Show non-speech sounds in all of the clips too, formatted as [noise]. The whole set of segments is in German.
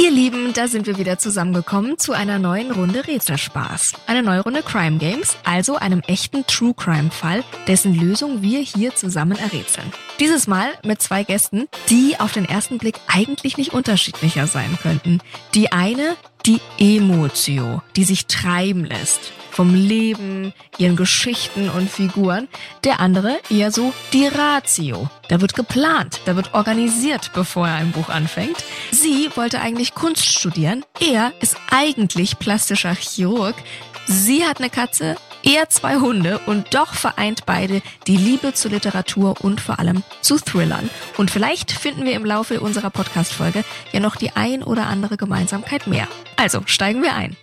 Ihr Lieben, da sind wir wieder zusammengekommen zu einer neuen Runde Rätselspaß. Eine neue Runde Crime Games, also einem echten True Crime Fall, dessen Lösung wir hier zusammen errätseln. Dieses Mal mit zwei Gästen, die auf den ersten Blick eigentlich nicht unterschiedlicher sein könnten. Die eine, die Emotio, die sich treiben lässt vom Leben, ihren Geschichten und Figuren. Der andere eher so die Ratio. Da wird geplant, da wird organisiert, bevor er ein Buch anfängt. Sie wollte eigentlich Kunst studieren. Er ist eigentlich plastischer Chirurg. Sie hat eine Katze, er zwei Hunde und doch vereint beide die Liebe zur Literatur und vor allem zu Thrillern. Und vielleicht finden wir im Laufe unserer Podcast-Folge ja noch die ein oder andere Gemeinsamkeit mehr. Also steigen wir ein.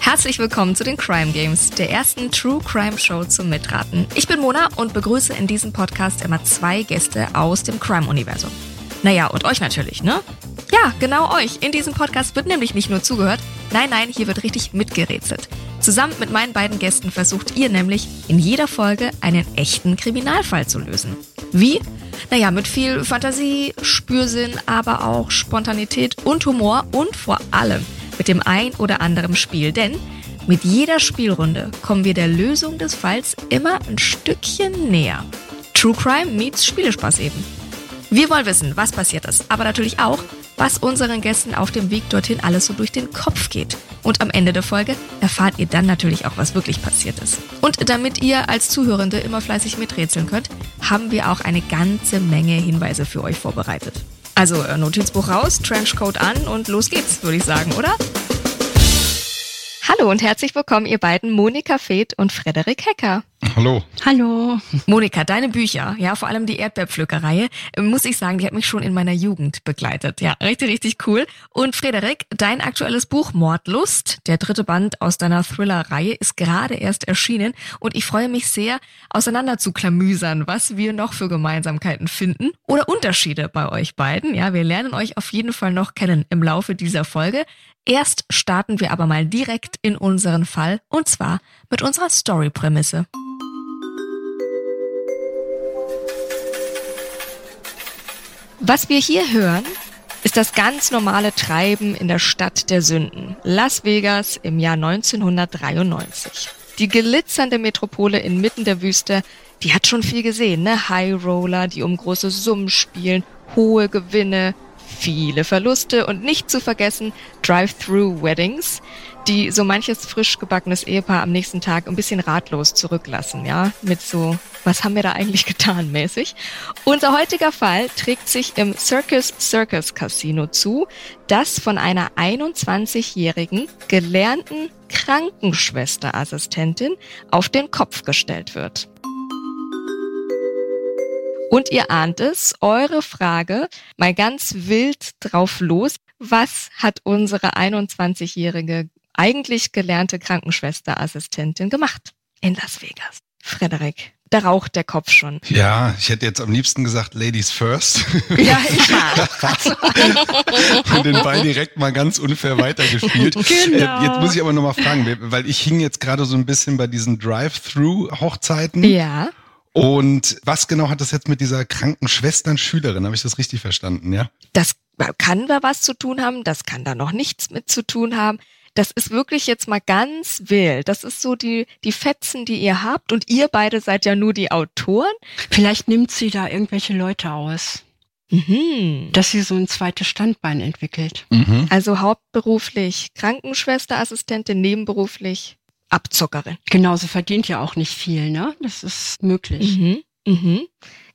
Herzlich willkommen zu den Crime Games, der ersten True Crime Show zum Mitraten. Ich bin Mona und begrüße in diesem Podcast immer zwei Gäste aus dem Crime-Universum. Naja, und euch natürlich, ne? Ja, genau euch. In diesem Podcast wird nämlich nicht nur zugehört, nein, nein, hier wird richtig mitgerätselt. Zusammen mit meinen beiden Gästen versucht ihr nämlich in jeder Folge einen echten Kriminalfall zu lösen. Wie? Naja, mit viel Fantasie, Spürsinn, aber auch Spontanität und Humor und vor allem mit dem ein oder anderen Spiel. Denn mit jeder Spielrunde kommen wir der Lösung des Falls immer ein Stückchen näher. True Crime meets Spielespaß eben. Wir wollen wissen, was passiert ist, aber natürlich auch, was unseren Gästen auf dem Weg dorthin alles so durch den Kopf geht. Und am Ende der Folge erfahrt ihr dann natürlich auch, was wirklich passiert ist. Und damit ihr als Zuhörende immer fleißig miträtseln könnt, haben wir auch eine ganze Menge Hinweise für euch vorbereitet. Also äh, Notizbuch raus, Trenchcoat an und los geht's, würde ich sagen, oder? Hallo und herzlich willkommen, ihr beiden Monika Feeth und Frederik Hecker. Hallo. Hallo. Monika, deine Bücher, ja, vor allem die Erdbeerpflückerreihe, muss ich sagen, die hat mich schon in meiner Jugend begleitet. Ja, richtig, richtig cool. Und Frederik, dein aktuelles Buch Mordlust, der dritte Band aus deiner Thriller-Reihe, ist gerade erst erschienen und ich freue mich sehr, auseinander zu klamüsern, was wir noch für Gemeinsamkeiten finden oder Unterschiede bei euch beiden. Ja, wir lernen euch auf jeden Fall noch kennen im Laufe dieser Folge. Erst starten wir aber mal direkt in unseren Fall und zwar mit unserer Story-Prämisse. Was wir hier hören, ist das ganz normale Treiben in der Stadt der Sünden, Las Vegas im Jahr 1993. Die glitzernde Metropole inmitten der Wüste, die hat schon viel gesehen, ne? High Roller, die um große Summen spielen, hohe Gewinne, viele Verluste und nicht zu vergessen Drive-Through-Weddings, die so manches frisch gebackenes Ehepaar am nächsten Tag ein bisschen ratlos zurücklassen, ja, mit so, was haben wir da eigentlich [laughs] getan mäßig. Unser heutiger Fall trägt sich im Circus Circus Casino zu, das von einer 21-jährigen gelernten Krankenschwesterassistentin auf den Kopf gestellt wird. Und ihr ahnt es, eure Frage mal ganz wild drauf los. Was hat unsere 21-jährige eigentlich gelernte Krankenschwesterassistentin gemacht in Las Vegas? Frederik, da raucht der Kopf schon. Ja, ich hätte jetzt am liebsten gesagt Ladies first. [laughs] Ja, ich auch. [laughs] Und den Ball direkt mal ganz unfair weitergespielt. [laughs] Genau. Äh, jetzt muss ich aber nochmal fragen, weil ich hing jetzt gerade so ein bisschen bei diesen Drive-Through-Hochzeiten. Ja. Und was genau hat das jetzt mit dieser kranken Schwestern-Schülerin? Habe ich das richtig verstanden, ja? Das kann da was zu tun haben, das kann da noch nichts mit zu tun haben. Das ist wirklich jetzt mal ganz wild. Das ist so die, die Fetzen, die ihr habt. Und ihr beide seid ja nur die Autoren. Vielleicht nimmt sie da irgendwelche Leute aus, Mhm. dass sie so ein zweites Standbein entwickelt. Mhm. Also hauptberuflich Krankenschwesterassistentin, nebenberuflich Abzockerin. Genau, sie verdient ja auch nicht viel, ne? Das ist möglich. Mhm. Mhm.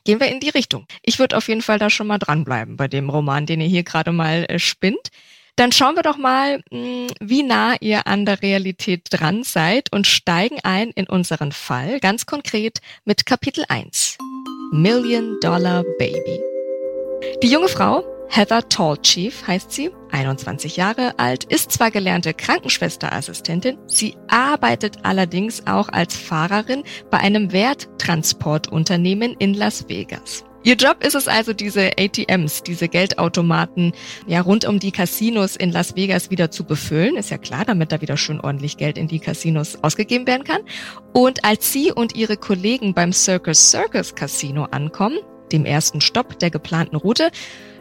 Gehen wir in die Richtung. Ich würde auf jeden Fall da schon mal dranbleiben bei dem Roman, den ihr hier gerade mal äh, spinnt. Dann schauen wir doch mal, mh, wie nah ihr an der Realität dran seid und steigen ein in unseren Fall, ganz konkret mit Kapitel 1. Million Dollar Baby. Die junge Frau, Heather Tallchief heißt sie, 21 Jahre alt, ist zwar gelernte Krankenschwesterassistentin, sie arbeitet allerdings auch als Fahrerin bei einem Werttransportunternehmen in Las Vegas. Ihr Job ist es also, diese ATMs, diese Geldautomaten, ja, rund um die Casinos in Las Vegas wieder zu befüllen. Ist ja klar, damit da wieder schön ordentlich Geld in die Casinos ausgegeben werden kann. Und als Sie und Ihre Kollegen beim Circus Circus Casino ankommen, dem ersten Stopp der geplanten Route,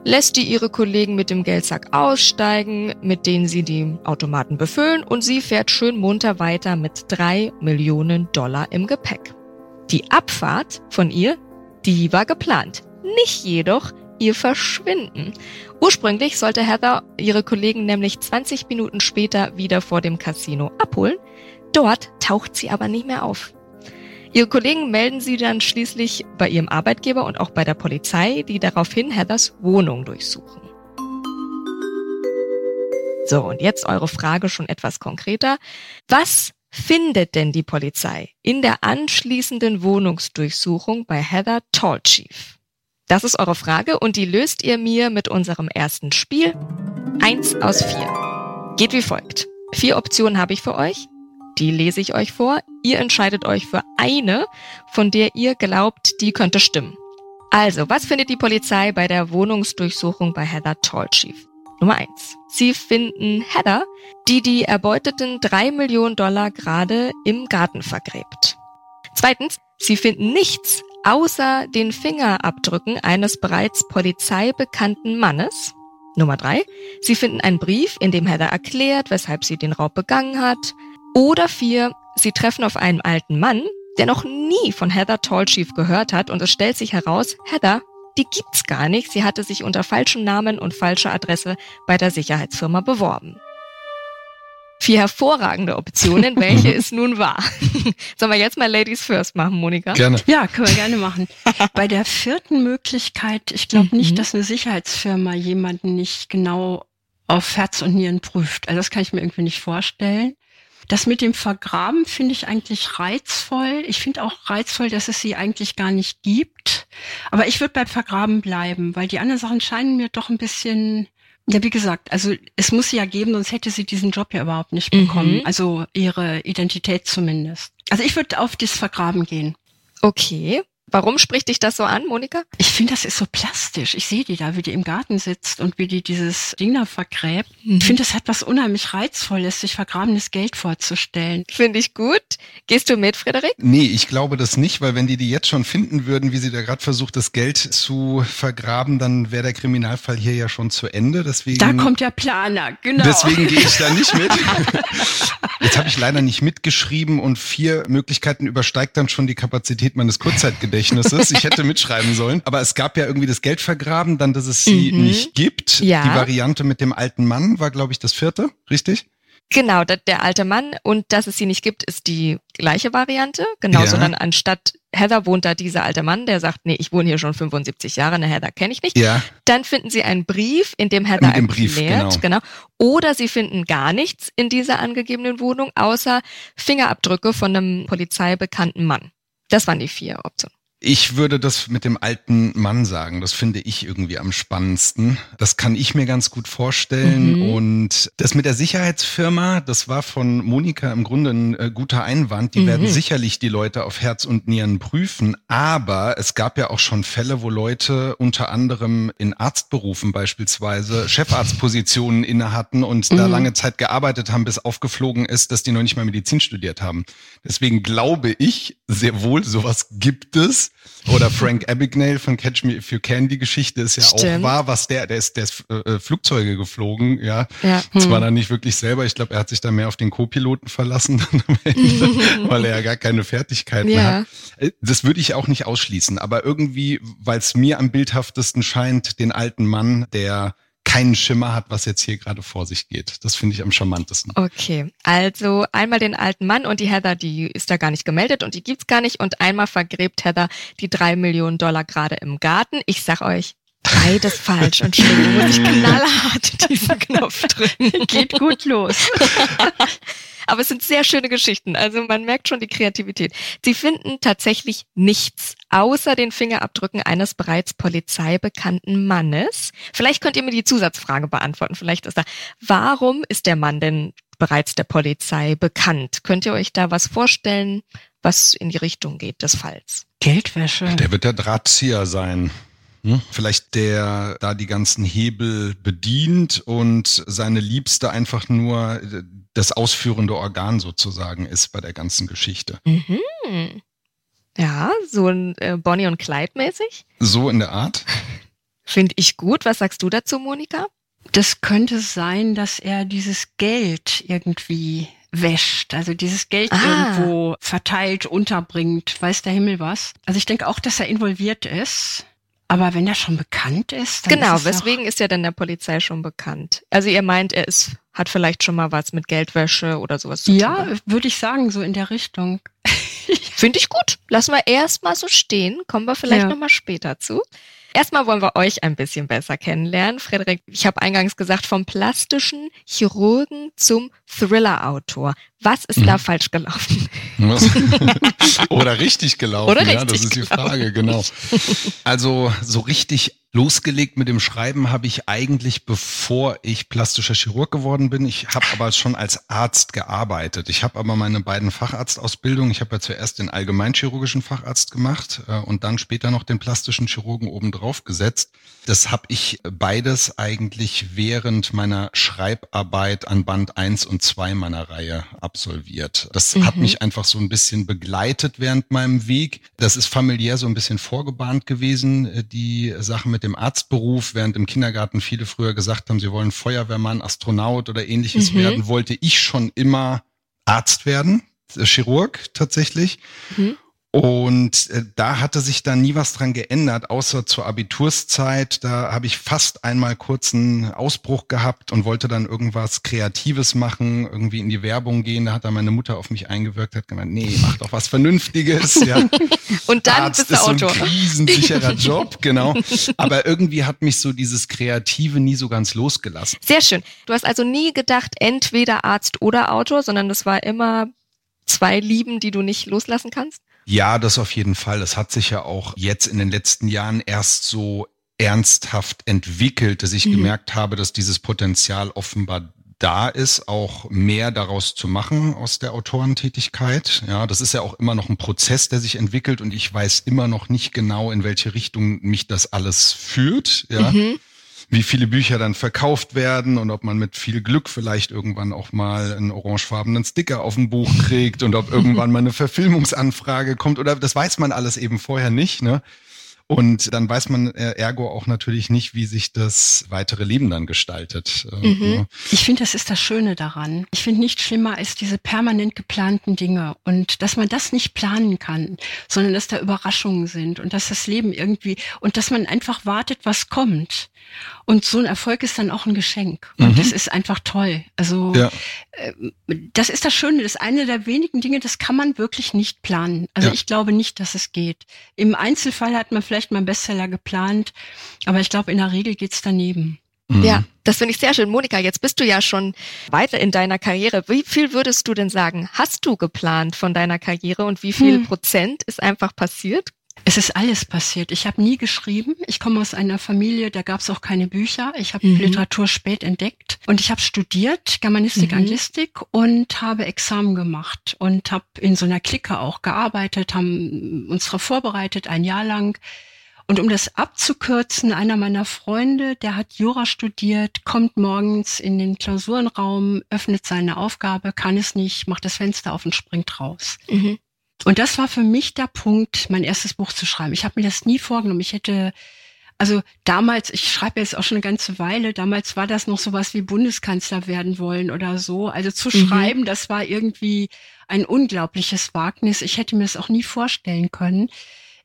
lässt die ihre Kollegen mit dem Geldsack aussteigen, mit denen sie die Automaten befüllen und sie fährt schön munter weiter mit drei Millionen Dollar im Gepäck. Die Abfahrt von ihr die war geplant. Nicht jedoch ihr Verschwinden. Ursprünglich sollte Heather ihre Kollegen nämlich 20 Minuten später wieder vor dem Casino abholen. Dort taucht sie aber nicht mehr auf. Ihre Kollegen melden sie dann schließlich bei ihrem Arbeitgeber und auch bei der Polizei, die daraufhin Heathers Wohnung durchsuchen. So, und jetzt eure Frage schon etwas konkreter. Was findet denn die Polizei in der anschließenden Wohnungsdurchsuchung bei Heather Tallchief? Das ist eure Frage und die löst ihr mir mit unserem ersten Spiel. Eins aus vier. Geht wie folgt. Vier Optionen habe ich für euch. Die lese ich euch vor. Ihr entscheidet euch für eine, von der ihr glaubt, die könnte stimmen. Also, was findet die Polizei bei der Wohnungsdurchsuchung bei Heather Tallchief? Nummer eins. Sie finden Heather, die die erbeuteten drei Millionen Dollar gerade im Garten vergräbt. Zweitens. Sie finden nichts außer den Fingerabdrücken eines bereits polizeibekannten Mannes. Nummer drei. Sie finden einen Brief, in dem Heather erklärt, weshalb sie den Raub begangen hat. Oder vier. Sie treffen auf einen alten Mann, der noch nie von Heather Tallchief gehört hat und es stellt sich heraus, Heather die gibt's gar nicht. Sie hatte sich unter falschem Namen und falscher Adresse bei der Sicherheitsfirma beworben. Vier hervorragende Optionen, welche ist nun wahr? [laughs] Sollen wir jetzt mal Ladies First machen, Monika? Gerne. Ja, können wir gerne machen. [laughs] Bei der vierten Möglichkeit, ich glaube mhm. nicht, dass eine Sicherheitsfirma jemanden nicht genau auf Herz und Nieren prüft. Also das kann ich mir irgendwie nicht vorstellen. Das mit dem Vergraben finde ich eigentlich reizvoll. Ich finde auch reizvoll, dass es sie eigentlich gar nicht gibt. Aber ich würde beim Vergraben bleiben, weil die anderen Sachen scheinen mir doch ein bisschen, ja, wie gesagt, also es muss sie ja geben, sonst hätte sie diesen Job ja überhaupt nicht bekommen. Mhm. Also ihre Identität zumindest. Also ich würde auf das Vergraben gehen. Okay. Warum spricht dich das so an, Monika? Ich finde, das ist so plastisch. Ich sehe die da, wie die im Garten sitzt und wie die dieses Ding da vergräbt. Mhm. Ich finde, das hat was unheimlich Reizvolles, sich vergrabenes Geld vorzustellen. Finde ich gut. Gehst du mit, Frederik? Nee, ich glaube das nicht, weil wenn die die jetzt schon finden würden, wie sie da gerade versucht, das Geld zu vergraben, dann wäre der Kriminalfall hier ja schon zu Ende. Deswegen, da kommt der Planer, genau. Deswegen gehe ich da nicht mit. [laughs] Jetzt habe ich leider nicht mitgeschrieben und vier Möglichkeiten übersteigt dann schon die Kapazität meines Kurzzeitgedächtnisses. Ich hätte mitschreiben sollen. Aber es gab ja irgendwie das Geld vergraben, dann, dass es sie mhm. nicht gibt. Ja. Die Variante mit dem alten Mann war, glaube ich, das vierte, richtig? Genau, der alte Mann und dass es sie nicht gibt, ist die gleiche Variante. Genau, ja. sondern anstatt Heather wohnt da dieser alte Mann, der sagt, nee, ich wohne hier schon 75 Jahre, eine Heather kenne ich nicht. Ja. Dann finden sie einen Brief, in dem Heather erklärt, Brief, genau. genau. Oder sie finden gar nichts in dieser angegebenen Wohnung, außer Fingerabdrücke von einem polizeibekannten Mann. Das waren die vier Optionen. Ich würde das mit dem alten Mann sagen. Das finde ich irgendwie am spannendsten. Das kann ich mir ganz gut vorstellen. Mhm. Und das mit der Sicherheitsfirma, das war von Monika im Grunde ein äh, guter Einwand. Die mhm. werden sicherlich die Leute auf Herz und Nieren prüfen. Aber es gab ja auch schon Fälle, wo Leute unter anderem in Arztberufen beispielsweise Chefarztpositionen inne hatten und mhm. da lange Zeit gearbeitet haben, bis aufgeflogen ist, dass die noch nicht mal Medizin studiert haben. Deswegen glaube ich, sehr wohl sowas gibt es. Oder Frank Abagnale von Catch Me If You Can, die Geschichte ist ja Stimmt. auch wahr, was der, der ist, der ist äh, Flugzeuge geflogen, ja. ja. Hm. Zwar dann nicht wirklich selber, ich glaube, er hat sich da mehr auf den Co-Piloten verlassen, [laughs] Ende, [laughs] weil er ja gar keine Fertigkeit ja. mehr hat. Äh, das würde ich auch nicht ausschließen, aber irgendwie, weil es mir am bildhaftesten scheint, den alten Mann, der keinen Schimmer hat, was jetzt hier gerade vor sich geht. Das finde ich am charmantesten. Okay, also einmal den alten Mann und die Heather, die ist da gar nicht gemeldet und die gibt's gar nicht. Und einmal vergräbt Heather die drei Millionen Dollar gerade im Garten. Ich sag euch, beides falsch. Und schon muss ich knallhart diesen Knopf drücken. Geht gut los. [laughs] Aber es sind sehr schöne Geschichten. Also man merkt schon die Kreativität. Sie finden tatsächlich nichts außer den Fingerabdrücken eines bereits polizeibekannten Mannes. Vielleicht könnt ihr mir die Zusatzfrage beantworten. Vielleicht ist da, warum ist der Mann denn bereits der Polizei bekannt? Könnt ihr euch da was vorstellen, was in die Richtung geht des Falls? Geldwäsche. Der wird der Drahtzieher sein. Hm? Vielleicht der da die ganzen Hebel bedient und seine Liebste einfach nur das ausführende Organ sozusagen ist bei der ganzen Geschichte. Mhm. Ja, so ein äh, Bonnie und Clyde mäßig. So in der Art. Finde ich gut. Was sagst du dazu, Monika? Das könnte sein, dass er dieses Geld irgendwie wäscht, also dieses Geld ah. irgendwo verteilt, unterbringt, weiß der Himmel was. Also ich denke auch, dass er involviert ist. Aber wenn er schon bekannt ist, dann genau. Ist weswegen ist er denn der Polizei schon bekannt? Also ihr meint, er ist hat vielleicht schon mal was mit Geldwäsche oder sowas zu tun. Ja, würde ich sagen, so in der Richtung. [laughs] Finde ich gut. Lassen wir erstmal so stehen. Kommen wir vielleicht ja. nochmal später zu. Erstmal wollen wir euch ein bisschen besser kennenlernen. Frederik, ich habe eingangs gesagt, vom plastischen Chirurgen zum Thriller-Autor. Was ist mhm. da falsch gelaufen? [laughs] Oder richtig gelaufen, Oder richtig ja, das ist die Frage, genau. Also so richtig Losgelegt mit dem Schreiben habe ich eigentlich, bevor ich plastischer Chirurg geworden bin. Ich habe aber schon als Arzt gearbeitet. Ich habe aber meine beiden Facharztausbildungen. Ich habe ja zuerst den allgemeinchirurgischen Facharzt gemacht äh, und dann später noch den plastischen Chirurgen obendrauf gesetzt. Das habe ich beides eigentlich während meiner Schreibarbeit an Band 1 und 2 meiner Reihe absolviert. Das mhm. hat mich einfach so ein bisschen begleitet während meinem Weg. Das ist familiär so ein bisschen vorgebahnt gewesen, äh, die Sache mit dem Arztberuf, während im Kindergarten viele früher gesagt haben, sie wollen Feuerwehrmann, Astronaut oder ähnliches mhm. werden, wollte ich schon immer Arzt werden, äh, Chirurg tatsächlich. Mhm. Und äh, da hatte sich dann nie was dran geändert, außer zur Abiturszeit. Da habe ich fast einmal kurz einen Ausbruch gehabt und wollte dann irgendwas Kreatives machen, irgendwie in die Werbung gehen. Da hat dann meine Mutter auf mich eingewirkt, hat gemeint, nee, mach doch was Vernünftiges. [laughs] Ja. und dann Arzt bist du Autor. Ist so ein krisensicherer [laughs] Job, genau. Aber irgendwie hat mich so dieses Kreative nie so ganz losgelassen. Sehr schön. Du hast also nie gedacht, entweder Arzt oder Autor, sondern das war immer zwei Lieben, die du nicht loslassen kannst? Ja, das auf jeden Fall. Das hat sich ja auch jetzt in den letzten Jahren erst so ernsthaft entwickelt, dass ich mhm. gemerkt habe, dass dieses Potenzial offenbar da ist, auch mehr daraus zu machen aus der Autorentätigkeit. Ja, das ist ja auch immer noch ein Prozess, der sich entwickelt und ich weiß immer noch nicht genau, in welche Richtung mich das alles führt. Ja. Mhm wie viele Bücher dann verkauft werden und ob man mit viel Glück vielleicht irgendwann auch mal einen orangefarbenen Sticker auf ein Buch kriegt und ob irgendwann mal eine [laughs] Verfilmungsanfrage kommt oder das weiß man alles eben vorher nicht. Ne? Und dann weiß man äh, ergo auch natürlich nicht, wie sich das weitere Leben dann gestaltet. Äh, mhm. Ich finde, das ist das Schöne daran. Ich finde nicht schlimmer als diese permanent geplanten Dinge und dass man das nicht planen kann, sondern dass da Überraschungen sind und dass das Leben irgendwie und dass man einfach wartet, was kommt. Und so ein Erfolg ist dann auch ein Geschenk. Und mhm. das ist einfach toll. Also ja. äh, das ist das Schöne. Das ist eine der wenigen Dinge, das kann man wirklich nicht planen. Also ja. ich glaube nicht, dass es geht. Im Einzelfall hat man vielleicht mal einen Bestseller geplant, aber ich glaube, in der Regel geht's daneben. Mhm. Ja, das finde ich sehr schön. Monika, jetzt bist du ja schon weiter in deiner Karriere. Wie viel würdest du denn sagen, hast du geplant von deiner Karriere und wie viel hm. Prozent ist einfach passiert? Es ist alles passiert. Ich habe nie geschrieben. Ich komme aus einer Familie, da gab es auch keine Bücher. Ich habe mhm. Literatur spät entdeckt und ich habe studiert Germanistik, mhm. Anglistik und habe Examen gemacht und habe in so einer Clique auch gearbeitet, haben uns darauf vorbereitet ein Jahr lang. Und um das abzukürzen, einer meiner Freunde, der hat Jura studiert, kommt morgens in den Klausurenraum, öffnet seine Aufgabe, kann es nicht, macht das Fenster auf und springt raus. Mhm. Und das war für mich der Punkt, mein erstes Buch zu schreiben. Ich habe mir das nie vorgenommen. Ich hätte, also damals, ich schreibe jetzt auch schon eine ganze Weile, damals war das noch sowas wie Bundeskanzler werden wollen oder so. Also zu mhm. schreiben, das war irgendwie ein unglaubliches Wagnis. Ich hätte mir das auch nie vorstellen können.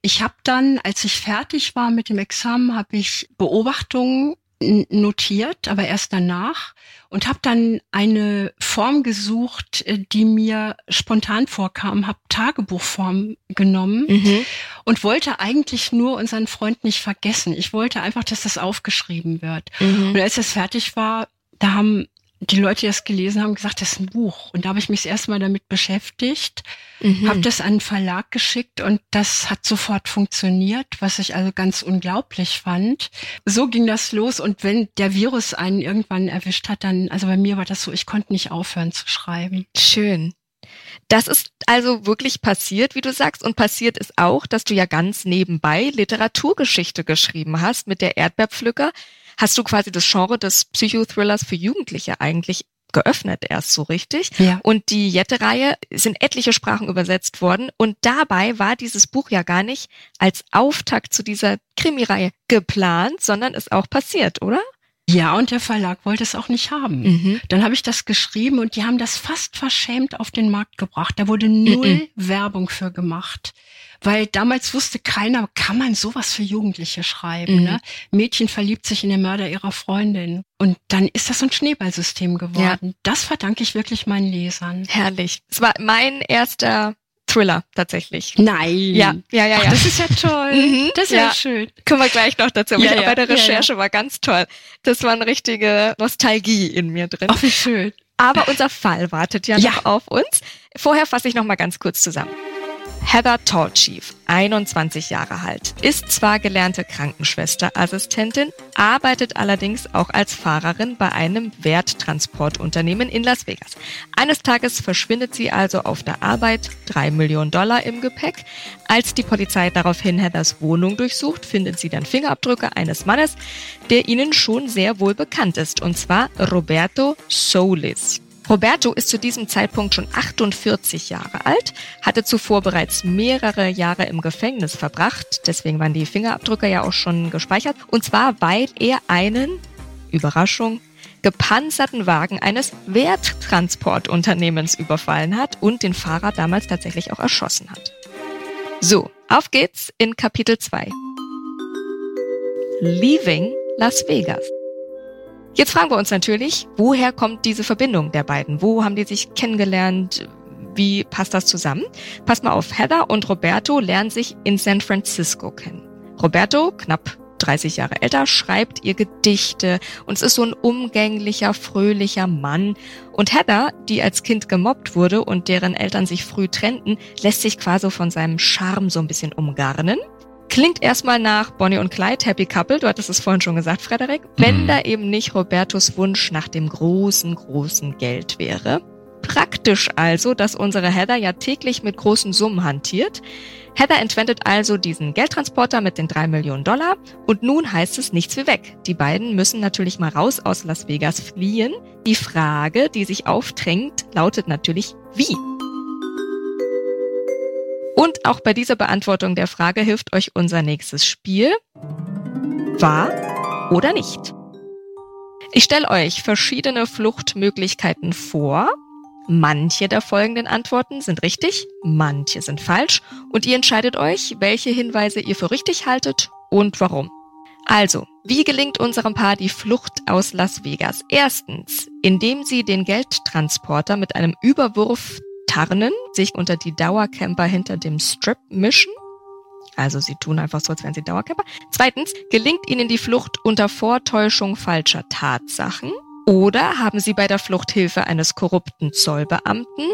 Ich habe dann, als ich fertig war mit dem Examen, habe ich Beobachtungen notiert, aber erst danach und habe dann eine Form gesucht, äh, die mir spontan vorkam, habe Tagebuchform genommen mhm. und wollte eigentlich nur unseren Freund nicht vergessen. Ich wollte einfach, dass das aufgeschrieben wird. Mhm. Und als es fertig war, da haben die Leute, die das gelesen haben, gesagt, das ist ein Buch. Und da habe ich mich erstmal damit beschäftigt, mhm. habe das an den Verlag geschickt und das hat sofort funktioniert, was ich also ganz unglaublich fand. So ging das los und wenn der Virus einen irgendwann erwischt hat, dann, also bei mir war das so, ich konnte nicht aufhören zu schreiben. Schön. Das ist also wirklich passiert, wie du sagst. Und passiert ist auch, dass du ja ganz nebenbei Literaturgeschichte geschrieben hast mit der Erdbeerpflücker. Hast du quasi das Genre des Psychothrillers für Jugendliche eigentlich geöffnet erst so richtig. Ja. Und die Jette-Reihe sind etliche Sprachen übersetzt worden. Und dabei war dieses Buch ja gar nicht als Auftakt zu dieser Krimireihe geplant, sondern ist auch passiert, oder? Ja, und der Verlag wollte es auch nicht haben. Mhm. Dann habe ich das geschrieben und die haben das fast verschämt auf den Markt gebracht. Da wurde null Mhm. Werbung für gemacht. Weil damals wusste keiner, kann man sowas für Jugendliche schreiben? Mhm. Ne? Mädchen verliebt sich in den Mörder ihrer Freundin. Und dann ist das so ein Schneeballsystem geworden. Das verdanke ich wirklich meinen Lesern. Herrlich. Es war mein erster Thriller tatsächlich. Nein. Ja, ja, ja, Ach, ja. das ist ja toll. Mhm, Das ist ja, ja. schön. Kommen wir gleich noch dazu. Ja, ja, bei der. Recherche war ganz toll. Das war eine richtige Nostalgie in mir drin. Ach, wie schön. Aber unser Fall wartet ja, Ja. noch auf uns. Vorher fasse ich noch mal ganz kurz zusammen. Heather Tallchief, 21 Jahre alt, ist zwar gelernte Krankenschwester, Assistentin, arbeitet allerdings auch als Fahrerin bei einem Werttransportunternehmen in Las Vegas. Eines Tages verschwindet sie also auf der Arbeit, drei Millionen Dollar im Gepäck. Als die Polizei daraufhin Heathers Wohnung durchsucht, findet sie dann Fingerabdrücke eines Mannes, der ihnen schon sehr wohl bekannt ist, und zwar Roberto Solis. Roberto ist zu diesem Zeitpunkt schon 48 Jahre alt, hatte zuvor bereits mehrere Jahre im Gefängnis verbracht, deswegen waren die Fingerabdrücke ja auch schon gespeichert, und zwar weil er einen, Überraschung, gepanzerten Wagen eines Werttransportunternehmens überfallen hat und den Fahrer damals tatsächlich auch erschossen hat. So, auf geht's in Kapitel 2. Leaving Las Vegas. Jetzt fragen wir uns natürlich, woher kommt diese Verbindung der beiden? Wo haben die sich kennengelernt? Wie passt das zusammen? Passt mal auf, Heather und Roberto lernen sich in San Francisco kennen. Roberto, knapp 30 Jahre älter, schreibt ihr Gedichte und es ist so ein umgänglicher, fröhlicher Mann. Und Heather, die als Kind gemobbt wurde und deren Eltern sich früh trennten, lässt sich quasi von seinem Charme so ein bisschen umgarnen. Klingt erstmal nach Bonnie und Clyde, Happy Couple, du hattest es vorhin schon gesagt, Frederik, wenn Mhm. da eben nicht Robertos Wunsch nach dem großen, großen Geld wäre. Praktisch also, dass unsere Heather ja täglich mit großen Summen hantiert. Heather entwendet also diesen Geldtransporter mit den drei Millionen Dollar und nun heißt es nichts wie weg. Die beiden müssen natürlich mal raus aus Las Vegas fliehen. Die Frage, die sich aufdrängt, lautet natürlich wie. Und auch bei dieser Beantwortung der Frage hilft euch unser nächstes Spiel. Wahr oder nicht? Ich stelle euch verschiedene Fluchtmöglichkeiten vor. Manche der folgenden Antworten sind richtig, manche sind falsch und ihr entscheidet euch, welche Hinweise ihr für richtig haltet und warum. Also, wie gelingt unserem Paar die Flucht aus Las Vegas? Erstens, indem sie den Geldtransporter mit einem Überwurf tarnen, sich unter die Dauercamper hinter dem Strip mischen. Also sie tun einfach so, als wären sie Dauercamper. Zweitens, gelingt ihnen die Flucht unter Vortäuschung falscher Tatsachen? Oder haben sie bei der Flucht Hilfe eines korrupten Zollbeamten?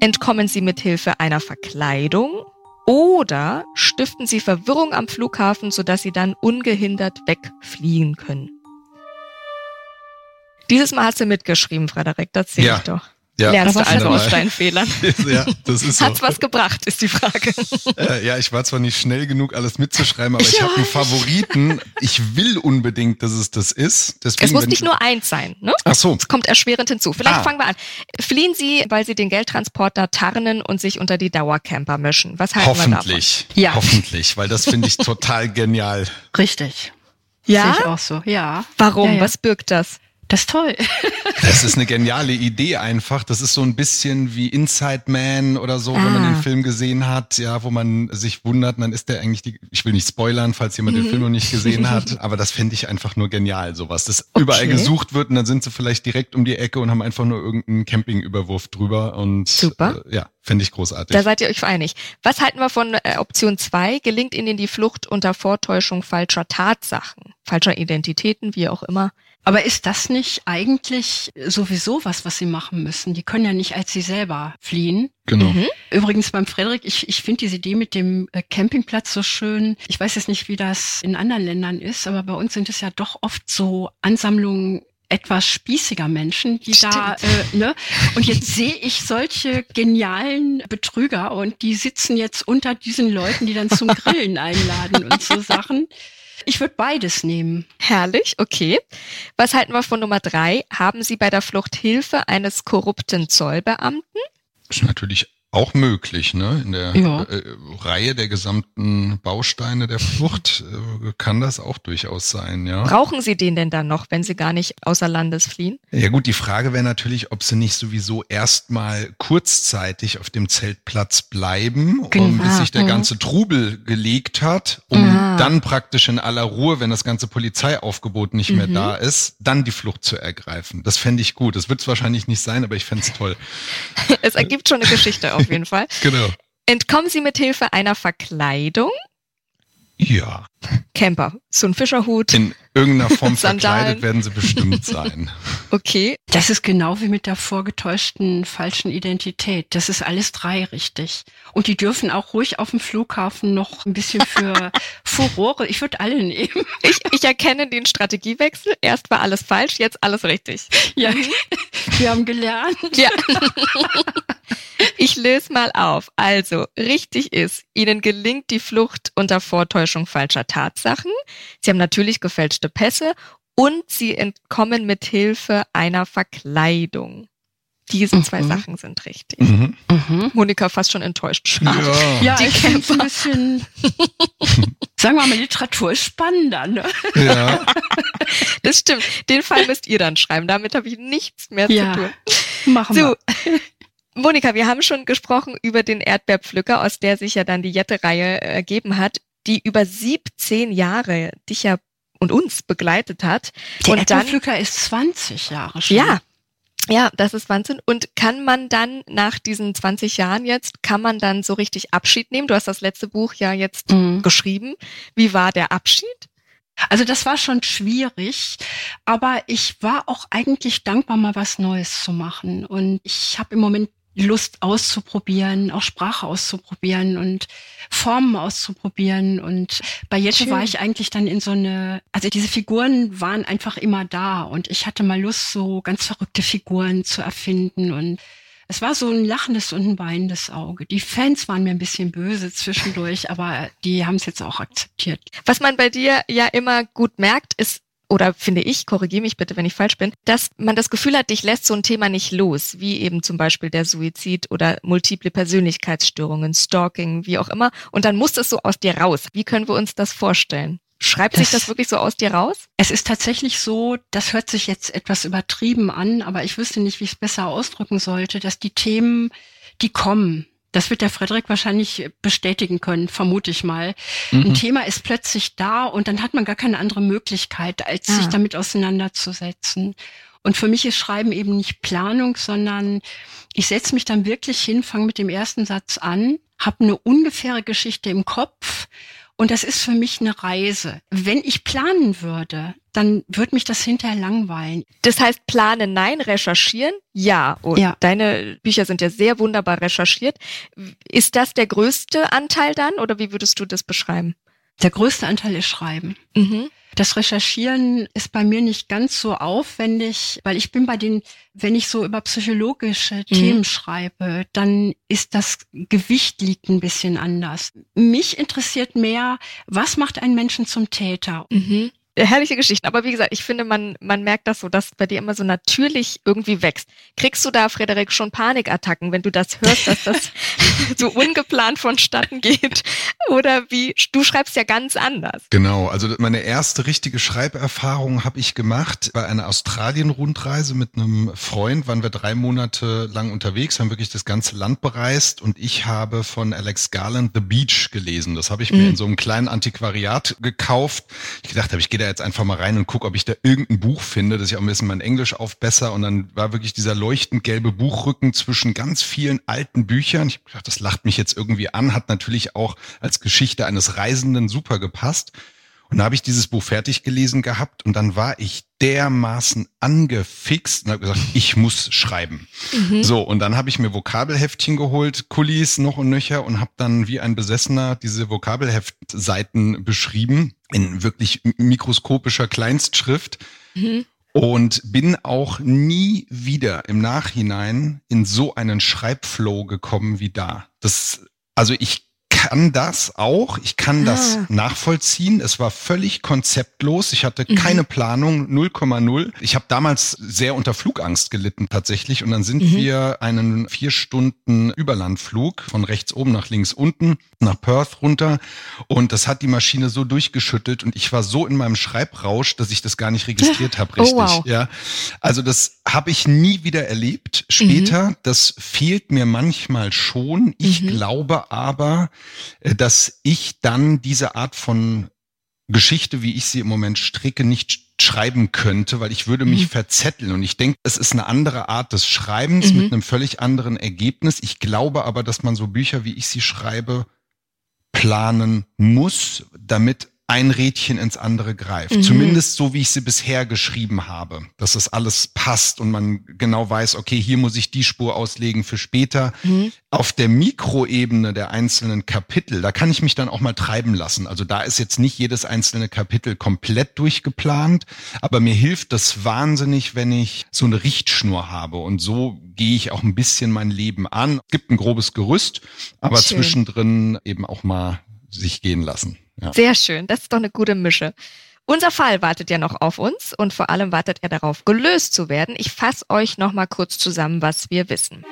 Entkommen sie mit Hilfe einer Verkleidung? Oder stiften sie Verwirrung am Flughafen, sodass sie dann ungehindert wegfliehen können? Dieses Mal hast du mitgeschrieben, Frederik, das sehe Ja. ich doch. Ja, Lernst du also aus deinen Fehlern. [laughs] ja, das ist so. Hat's was gebracht, ist die Frage. Äh, ja, ich war zwar nicht schnell genug, alles mitzuschreiben, aber ich Ja. habe einen Favoriten. Ich will unbedingt, dass es das ist. Deswegen, Es muss nicht ich- nur eins sein, ne? Ach so. Es kommt erschwerend hinzu. Vielleicht Ah. fangen wir an. Fliehen Sie, weil Sie den Geldtransporter tarnen und sich unter die Dauercamper mischen. Was halten Hoffentlich. Ja. Hoffentlich, weil das finde ich total genial. Richtig. wir davon? Sehe ich Ja? auch so. Ja. Warum? Ja, ja. Was birgt das? Das ist toll. [laughs] Das ist eine geniale Idee einfach. Das ist so ein bisschen wie Inside Man oder so, wenn man Ah. den Film gesehen hat, ja, wo man sich wundert, dann ist der eigentlich die, ich will nicht spoilern, falls jemand den Film noch nicht gesehen hat, aber das finde ich einfach nur genial, sowas. Das überall gesucht wird und dann sind sie vielleicht direkt um die Ecke und haben einfach nur irgendeinen Campingüberwurf drüber und Super. Äh, ja, finde ich großartig. Da seid ihr euch einig. Was halten wir von äh, Option 2? Gelingt Ihnen die Flucht unter Vortäuschung falscher Tatsachen, falscher Identitäten, wie auch immer? Aber ist das nicht eigentlich sowieso was, was sie machen müssen? Die können ja nicht als sie selber fliehen. genau. Mhm. Übrigens beim Frederik, ich, ich finde diese Idee mit dem äh, Campingplatz so schön. Ich weiß jetzt nicht, wie das in anderen Ländern ist, aber bei uns sind es ja doch oft so Ansammlungen etwas spießiger Menschen, die Stimmt. da, äh, ne? Und jetzt [laughs] sehe ich solche genialen Betrüger und die sitzen jetzt unter diesen Leuten, die dann zum Grillen einladen und so Sachen. Ich würde beides nehmen. Herrlich, okay. Was halten wir von Nummer drei? Haben Sie bei der Flucht Hilfe eines korrupten Zollbeamten? Das ist natürlich auch möglich, ne? In der ja. äh, Reihe der gesamten Bausteine der Flucht äh, kann das auch durchaus sein, ja. Brauchen Sie den denn dann noch, wenn Sie gar nicht außer Landes fliehen? Ja gut, die Frage wäre natürlich, ob Sie nicht sowieso erstmal kurzzeitig auf dem Zeltplatz bleiben, genau. um, bis sich der mhm. ganze Trubel gelegt hat, um ah. dann praktisch in aller Ruhe, wenn das ganze Polizeiaufgebot nicht mhm. mehr da ist, dann die Flucht zu ergreifen. Das fände ich gut. Das wird es wahrscheinlich nicht sein, aber ich fände es toll. [laughs] es ergibt schon eine Geschichte auf jeden Fall. [laughs] genau. Entkommen Sie mit Hilfe einer Verkleidung? Ja. Camper, so ein Fischerhut. In irgendeiner Form [laughs] verkleidet werden sie bestimmt sein. [laughs] Okay. Das ist genau wie mit der vorgetäuschten falschen Identität. Das ist alles drei richtig. Und die dürfen auch ruhig auf dem Flughafen noch ein bisschen für [laughs] Furore. Ich würde alle nehmen. Ich, ich erkenne den Strategiewechsel. Erst war alles falsch, jetzt alles richtig. Ja, wir haben gelernt. Ja. Ich löse mal auf. Also, richtig ist, Ihnen gelingt die Flucht unter Vortäuschung falscher Tatsachen. Sie haben natürlich gefälschte Pässe und Sie entkommen mit Hilfe einer Verkleidung. Diese mhm. zwei Sachen sind richtig. Mhm. Mhm. Monika fast schon enttäuscht. Schade. Ja, [laughs] ja die ich ein bisschen, sagen wir mal, Literatur ist spannender. Ne? Ja. [laughs] Das stimmt. Den Fall müsst ihr dann schreiben. Damit habe ich nichts mehr ja. zu tun. Machen so. wir. [laughs] Monika, wir haben schon gesprochen über den Erdbeerpflücker, aus der sich ja dann die Jette-Reihe äh, ergeben hat, die über 17 Jahre dich ja und uns begleitet hat. Der und Erdbeerpflücker ist 20 Jahre schon. Ja, ja, das ist Wahnsinn. Und kann man dann nach diesen 20 Jahren jetzt, kann man dann so richtig Abschied nehmen? Du hast das letzte Buch ja jetzt mhm. geschrieben. Wie war der Abschied? Also das war schon schwierig, aber ich war auch eigentlich dankbar, mal was Neues zu machen. Und ich habe im Moment Lust auszuprobieren, auch Sprache auszuprobieren und Formen auszuprobieren. Und bei Jette war ich eigentlich dann in so eine, also diese Figuren waren einfach immer da und ich hatte mal Lust, so ganz verrückte Figuren zu erfinden und es war so ein lachendes und ein weinendes Auge. Die Fans waren mir ein bisschen böse zwischendurch, aber die haben es jetzt auch akzeptiert. Was man bei dir ja immer gut merkt, ist oder finde ich, korrigiere mich bitte, wenn ich falsch bin, dass man das Gefühl hat, dich lässt so ein Thema nicht los, wie eben zum Beispiel der Suizid oder multiple Persönlichkeitsstörungen, Stalking, wie auch immer. Und dann muss es so aus dir raus. Wie können wir uns das vorstellen? Schreibt das, sich das wirklich so aus dir raus? Es ist tatsächlich so, das hört sich jetzt etwas übertrieben an, aber ich wüsste nicht, wie ich es besser ausdrücken sollte, dass die Themen, die kommen, das wird der Frederik wahrscheinlich bestätigen können, vermute ich mal. Mhm. Ein Thema ist plötzlich da und dann hat man gar keine andere Möglichkeit, als ja. sich damit auseinanderzusetzen. Und für mich ist Schreiben eben nicht Planung, sondern ich setze mich dann wirklich hin, fange mit dem ersten Satz an, habe eine ungefähre Geschichte im Kopf und das ist für mich eine Reise. Wenn ich planen würde, dann würde mich das hinterher langweilen. Das heißt, planen nein, recherchieren ja. Und ja. deine Bücher sind ja sehr wunderbar recherchiert. Ist das der größte Anteil dann oder wie würdest du das beschreiben? Der größte Anteil ist Schreiben. Mhm. Das Recherchieren ist bei mir nicht ganz so aufwendig, weil ich bin bei den, wenn ich so über psychologische mhm. Themen schreibe, dann ist das Gewicht liegt ein bisschen anders. Mich interessiert mehr, was macht einen Menschen zum Täter? Mhm herrliche Geschichten. Aber wie gesagt, ich finde, man, man merkt das so, dass bei dir immer so natürlich irgendwie wächst. Kriegst du da, Frederik, schon Panikattacken, wenn du das hörst, dass das [laughs] so ungeplant vonstatten geht? Oder wie, du schreibst ja ganz anders. Genau, also meine erste richtige Schreiberfahrung habe ich gemacht bei einer Australien-Rundreise mit einem Freund, waren wir drei Monate lang unterwegs, haben wirklich das ganze Land bereist und ich habe von Alex Garland The Beach gelesen. Das habe ich mir mhm. in so einem kleinen Antiquariat gekauft. Ich gedacht habe, ich gehe da jetzt einfach mal rein und gucke, ob ich da irgendein Buch finde, dass ich auch ein bisschen mein Englisch aufbesser. Und dann war wirklich dieser leuchtend gelbe Buchrücken zwischen ganz vielen alten Büchern. Ich habe das lacht mich jetzt irgendwie an, hat natürlich auch als Geschichte eines Reisenden super gepasst. Und da habe ich dieses Buch fertig gelesen gehabt und dann war ich dermaßen angefixt und habe gesagt, ich muss schreiben. Mhm. So, und dann habe ich mir Vokabelheftchen geholt, Kulis noch und nöcher und habe dann wie ein Besessener diese Vokabelheftseiten beschrieben in wirklich mikroskopischer Kleinstschrift. Mhm. Und bin auch nie wieder im Nachhinein in so einen Schreibflow gekommen wie da. Das, also ich kann das auch, ich kann das ah. nachvollziehen. Es war völlig konzeptlos. Ich hatte mhm. keine Planung, 0,0. Ich habe damals sehr unter Flugangst gelitten tatsächlich. Und dann sind mhm. wir einen vier Stunden Überlandflug von rechts oben nach links unten nach Perth runter. Und das hat die Maschine so durchgeschüttelt und ich war so in meinem Schreibrausch, dass ich das gar nicht registriert habe, [gasps] oh, richtig. Oh, wow. Ja, also das habe ich nie wieder erlebt. Später, mhm. das fehlt mir manchmal schon. Ich mhm. glaube aber, dass ich dann diese Art von Geschichte, wie ich sie im Moment stricke, nicht schreiben könnte, weil ich würde mich mhm. verzetteln. Und ich denke, es ist eine andere Art des Schreibens mhm. mit einem völlig anderen Ergebnis. Ich glaube aber, dass man so Bücher, wie ich sie schreibe, planen muss, damit ein Rädchen ins andere greift. Mhm. Zumindest so, wie ich sie bisher geschrieben habe, dass das alles passt und man genau weiß, okay, hier muss ich die Spur auslegen für später. Mhm. Auf der Mikroebene der einzelnen Kapitel, da kann ich mich dann auch mal treiben lassen. Also da ist jetzt nicht jedes einzelne Kapitel komplett durchgeplant, aber mir hilft das wahnsinnig, wenn ich so eine Richtschnur habe und so gehe ich auch ein bisschen mein Leben an. Es gibt ein grobes Gerüst, aber Schön. zwischendrin eben auch mal sich gehen lassen. Ja. Sehr schön, das ist doch eine gute Mische. Unser Fall wartet ja noch auf uns und vor allem wartet er darauf, gelöst zu werden. Ich fasse euch noch mal kurz zusammen, was wir wissen.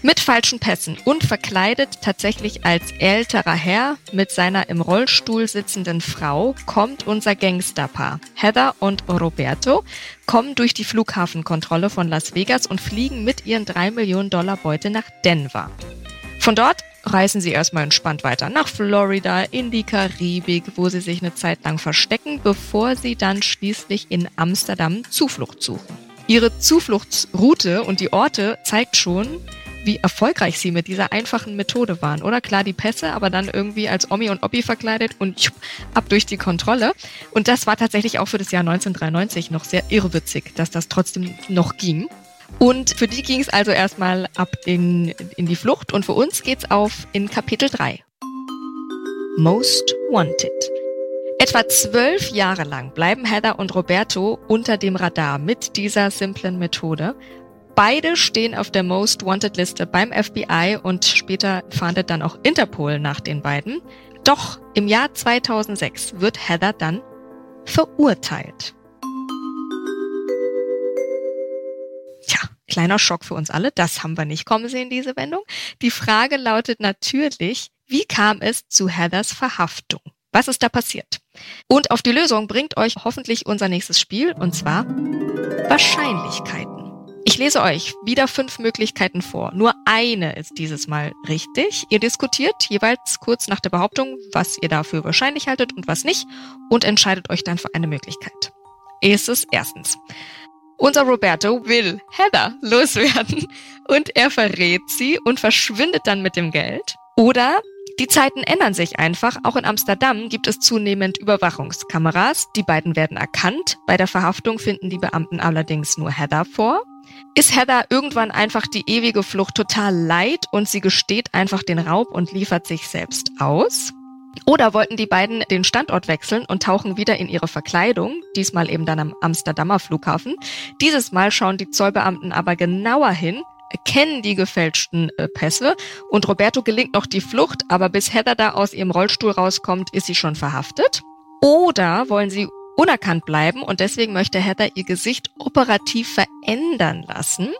Mit falschen Pässen und verkleidet tatsächlich als älterer Herr mit seiner im Rollstuhl sitzenden Frau kommt unser Gangsterpaar. Heather und Roberto kommen durch die Flughafenkontrolle von Las Vegas und fliegen mit ihren drei Millionen Dollar Beute nach Denver. Von dort reisen sie erstmal entspannt weiter nach Florida, in die Karibik, wo sie sich eine Zeit lang verstecken, bevor sie dann schließlich in Amsterdam Zuflucht suchen. Ihre Zufluchtsroute und die Orte zeigt schon, wie erfolgreich sie mit dieser einfachen Methode waren. Oder klar die Pässe, aber dann irgendwie als Omi und Oppi verkleidet und ab durch die Kontrolle. Und das war tatsächlich auch für das Jahr 1993 noch sehr irrwitzig, dass das trotzdem noch ging. Und für die ging es also erstmal ab in, in die Flucht und für uns geht's auf in Kapitel 3. Most Wanted. Etwa zwölf Jahre lang bleiben Heather und Roberto unter dem Radar mit dieser simplen Methode. Beide stehen auf der Most Wanted Liste beim FBI und später fahndet dann auch Interpol nach den beiden. Doch im Jahr 2006 wird Heather dann verurteilt. Kleiner Schock für uns alle, das haben wir nicht kommen sehen, diese Wendung. Die Frage lautet natürlich, wie kam es zu Heathers Verhaftung? Was ist da passiert? Und auf die Lösung bringt euch hoffentlich unser nächstes Spiel, und zwar Wahrscheinlichkeiten. Ich lese euch wieder fünf Möglichkeiten vor. Nur eine ist dieses Mal richtig. Ihr diskutiert jeweils kurz nach der Behauptung, was ihr dafür wahrscheinlich haltet und was nicht, und entscheidet euch dann für eine Möglichkeit. Erstes, erstens. Unser Roberto will Heather loswerden und er verrät sie und verschwindet dann mit dem Geld. Oder die Zeiten ändern sich einfach. Auch in Amsterdam gibt es zunehmend Überwachungskameras. Die beiden werden erkannt. Bei der Verhaftung finden die Beamten allerdings nur Heather vor. Ist Heather irgendwann einfach die ewige Flucht total leid und sie gesteht einfach den Raub und liefert sich selbst aus? Oder wollten die beiden den Standort wechseln und tauchen wieder in ihre Verkleidung, diesmal eben dann am Amsterdamer Flughafen. Dieses Mal schauen die Zollbeamten aber genauer hin, erkennen die gefälschten äh, Pässe und Roberto gelingt noch die Flucht, aber bis Heather da aus ihrem Rollstuhl rauskommt, ist sie schon verhaftet. Oder wollen sie unerkannt bleiben und deswegen möchte Heather ihr Gesicht operativ verändern lassen.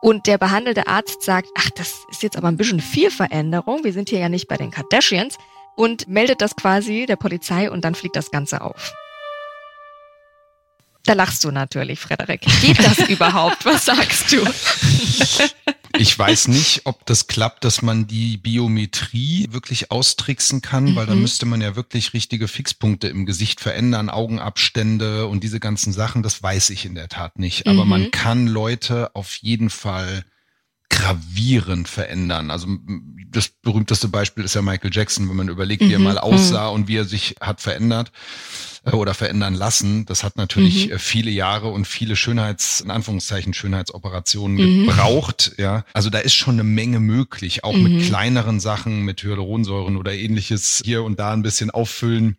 Und der behandelte Arzt sagt, ach, das ist jetzt aber ein bisschen viel Veränderung. Wir sind hier ja nicht bei den Kardashians und meldet das quasi der Polizei und dann fliegt das Ganze auf. Da lachst du natürlich, Frederik. Geht das [laughs] überhaupt? Was sagst du? Ich weiß nicht, ob das klappt, dass man die Biometrie wirklich austricksen kann, weil mhm. da müsste man ja wirklich richtige Fixpunkte im Gesicht verändern, Augenabstände und diese ganzen Sachen. Das weiß ich in der Tat nicht. Aber mhm. man kann Leute auf jeden Fall gravierend verändern. Also das berühmteste Beispiel ist ja Michael Jackson, wenn man überlegt, mhm. wie er mhm. mal aussah mhm. und wie er sich hat verändert oder verändern lassen. Das hat natürlich mhm. Äh, viele Jahre und viele Schönheits, in Anführungszeichen Schönheitsoperationen mhm. gebraucht. Ja, also da ist schon eine Menge möglich, auch mit mhm. kleineren Sachen, mit Hyaluronsäuren oder ähnliches hier und da ein bisschen auffüllen.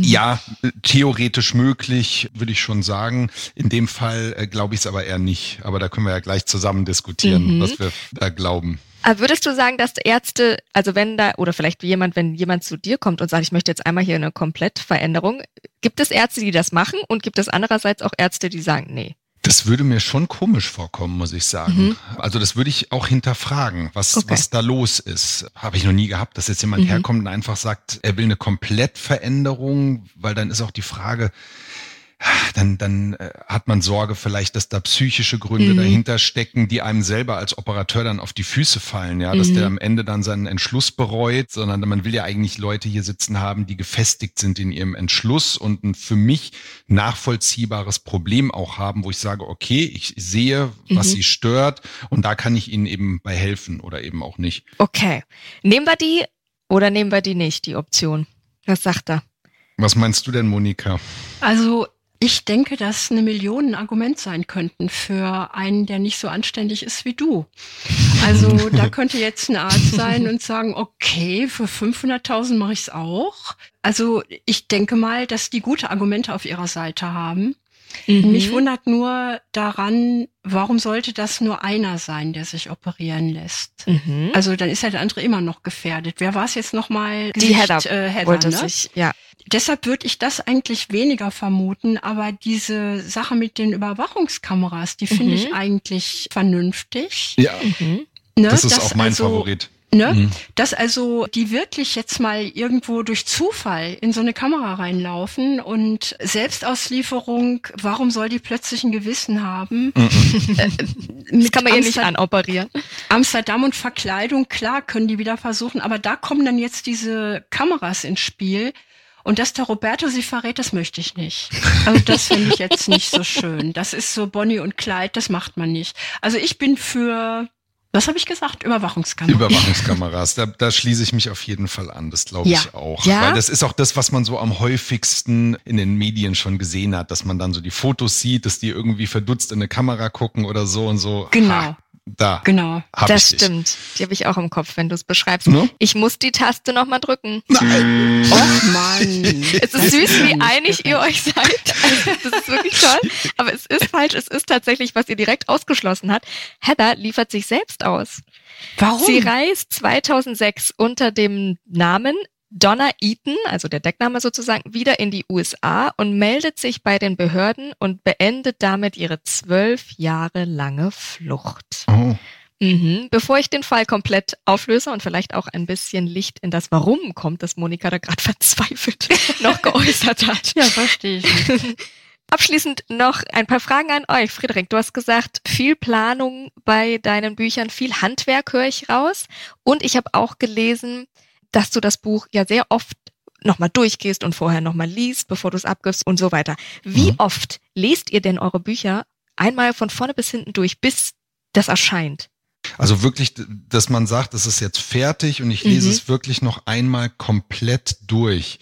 ja, theoretisch möglich, würde ich schon sagen. In dem Fall äh, glaube ich es aber eher nicht. Aber da können wir ja gleich zusammen diskutieren, mhm. was wir da glauben. Würdest du sagen, dass Ärzte, also wenn da, oder vielleicht jemand, wenn jemand zu dir kommt und sagt, ich möchte jetzt einmal hier eine Komplettveränderung, gibt es Ärzte, die das machen und gibt es andererseits auch Ärzte, die sagen, nee? Das würde mir schon komisch vorkommen, muss ich sagen. Mhm. Also das würde ich auch hinterfragen, was, okay. was da los ist. Habe ich noch nie gehabt, dass jetzt jemand mhm. herkommt und einfach sagt, er will eine Komplettveränderung, weil dann ist auch die Frage, dann, dann äh, hat man Sorge vielleicht, dass da psychische Gründe mhm. dahinter stecken, die einem selber als Operateur dann auf die Füße fallen, ja, dass mhm. der am Ende dann seinen Entschluss bereut, sondern man will ja eigentlich Leute hier sitzen haben, die gefestigt sind in ihrem Entschluss und ein für mich nachvollziehbares Problem auch haben, wo ich sage, okay, ich sehe, was mhm. sie stört und da kann ich ihnen eben bei helfen oder eben auch nicht. Okay. Nehmen wir die oder nehmen wir die nicht, die Option? Was sagt er? Was meinst du denn, Monika? Also ich denke, dass eine Million ein Argument sein könnten für einen, der nicht so anständig ist wie du. Also da [laughs] könnte jetzt ein Arzt sein und sagen, okay, für 500.000 mache ich es auch. Also ich denke mal, dass die gute Argumente auf ihrer Seite haben. Mhm. Mich wundert nur daran, warum sollte das nur einer sein, der sich operieren lässt? Mhm. Also dann ist ja der andere immer noch gefährdet. Wer war es jetzt nochmal? Die Heather, äh, Heather wollte ne? sich, ja. Deshalb würde ich das eigentlich weniger vermuten, aber diese Sache mit den Überwachungskameras, die finde mhm. ich eigentlich vernünftig. Ja, mhm. ne? das ist das auch mein also, Favorit. Ne? Mhm. Dass also die wirklich jetzt mal irgendwo durch Zufall in so eine Kamera reinlaufen und Selbstauslieferung, warum soll die plötzlich ein Gewissen haben? Mhm. Äh, das kann man ja nicht anoperieren. Amsterdam und Verkleidung, klar, können die wieder versuchen, aber da kommen dann jetzt diese Kameras ins Spiel. Und dass der Roberto sie verrät, das möchte ich nicht. Also das finde ich jetzt nicht so schön. Das ist so Bonnie und Clyde, das macht man nicht. Also ich bin für was habe ich gesagt? Überwachungskameras. Überwachungskameras, da, da schließe ich mich auf jeden Fall an, das glaube ja. ich auch. Ja? Weil das ist auch das, was man so am häufigsten in den Medien schon gesehen hat, dass man dann so die Fotos sieht, dass die irgendwie verdutzt in eine Kamera gucken oder so und so. Genau. Ha, da. Genau. das stimmt. Die habe ich auch im Kopf, wenn du es beschreibst. Ne? Ich muss die Taste nochmal drücken. Nein. Oh Mann. [laughs] es ist süß, wie einig ihr euch seid. [laughs] das ist wirklich toll. Aber es ist falsch. Es ist tatsächlich, was ihr direkt ausgeschlossen hat. Heather liefert sich selbst aus. Warum? Sie reist 2006 unter dem Namen Donna Eaton, also der Deckname sozusagen, wieder in die USA und meldet sich bei den Behörden und beendet damit ihre zwölf Jahre lange Flucht. Mhm. Bevor ich den Fall komplett auflöse und vielleicht auch ein bisschen Licht in das Warum kommt, das Monika da gerade [laughs] verzweifelt noch geäußert hat. Ja, verstehe ich. [laughs] Abschließend noch ein paar Fragen an euch. Friedrich, du hast gesagt, viel Planung bei deinen Büchern, viel Handwerk höre ich raus. Und ich habe auch gelesen, dass du das Buch ja sehr oft nochmal durchgehst und vorher nochmal liest, bevor du es abgibst und so weiter. Wie mhm. oft lest ihr denn eure Bücher einmal von vorne bis hinten durch, bis das erscheint? Also wirklich, dass man sagt, es ist jetzt fertig und ich lese mhm. es wirklich noch einmal komplett durch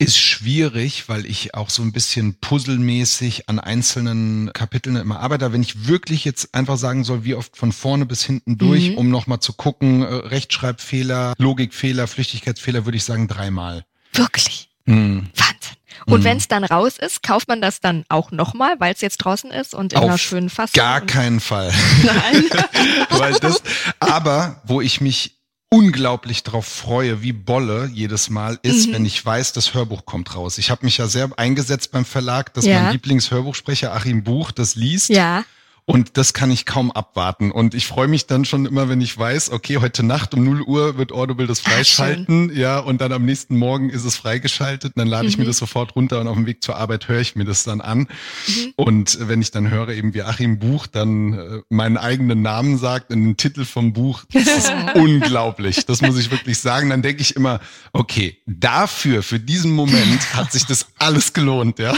ist schwierig, weil ich auch so ein bisschen puzzelmäßig an einzelnen Kapiteln immer arbeite. Wenn ich wirklich jetzt einfach sagen soll, wie oft von vorne bis hinten durch, mhm. um nochmal zu gucken, äh, Rechtschreibfehler, Logikfehler, Flüchtigkeitsfehler, würde ich sagen dreimal. Wirklich? Mhm. Wahnsinn. Und mhm. wenn es dann raus ist, kauft man das dann auch nochmal, weil es jetzt draußen ist und in Auf einer schönen Fassung? Gar keinen Fall. [laughs] Nein. [laughs] weil das, aber wo ich mich unglaublich drauf freue, wie Bolle jedes Mal ist, mhm. wenn ich weiß, das Hörbuch kommt raus. Ich habe mich ja sehr eingesetzt beim Verlag, dass ja. mein Lieblingshörbuchsprecher Achim Buch das liest. Ja. Und das kann ich kaum abwarten. Und ich freue mich dann schon immer, wenn ich weiß, okay, heute Nacht um 0 Uhr wird Audible das freischalten. Ach, ja, und dann am nächsten Morgen ist es freigeschaltet. dann lade ich mhm. mir das sofort runter und auf dem Weg zur Arbeit höre ich mir das dann an. Mhm. Und wenn ich dann höre, eben wie Achim Buch dann äh, meinen eigenen Namen sagt in den Titel vom Buch, das ist [laughs] [laughs] unglaublich. Das muss ich wirklich sagen. Dann denke ich immer, okay, dafür, für diesen Moment hat sich das alles gelohnt, ja.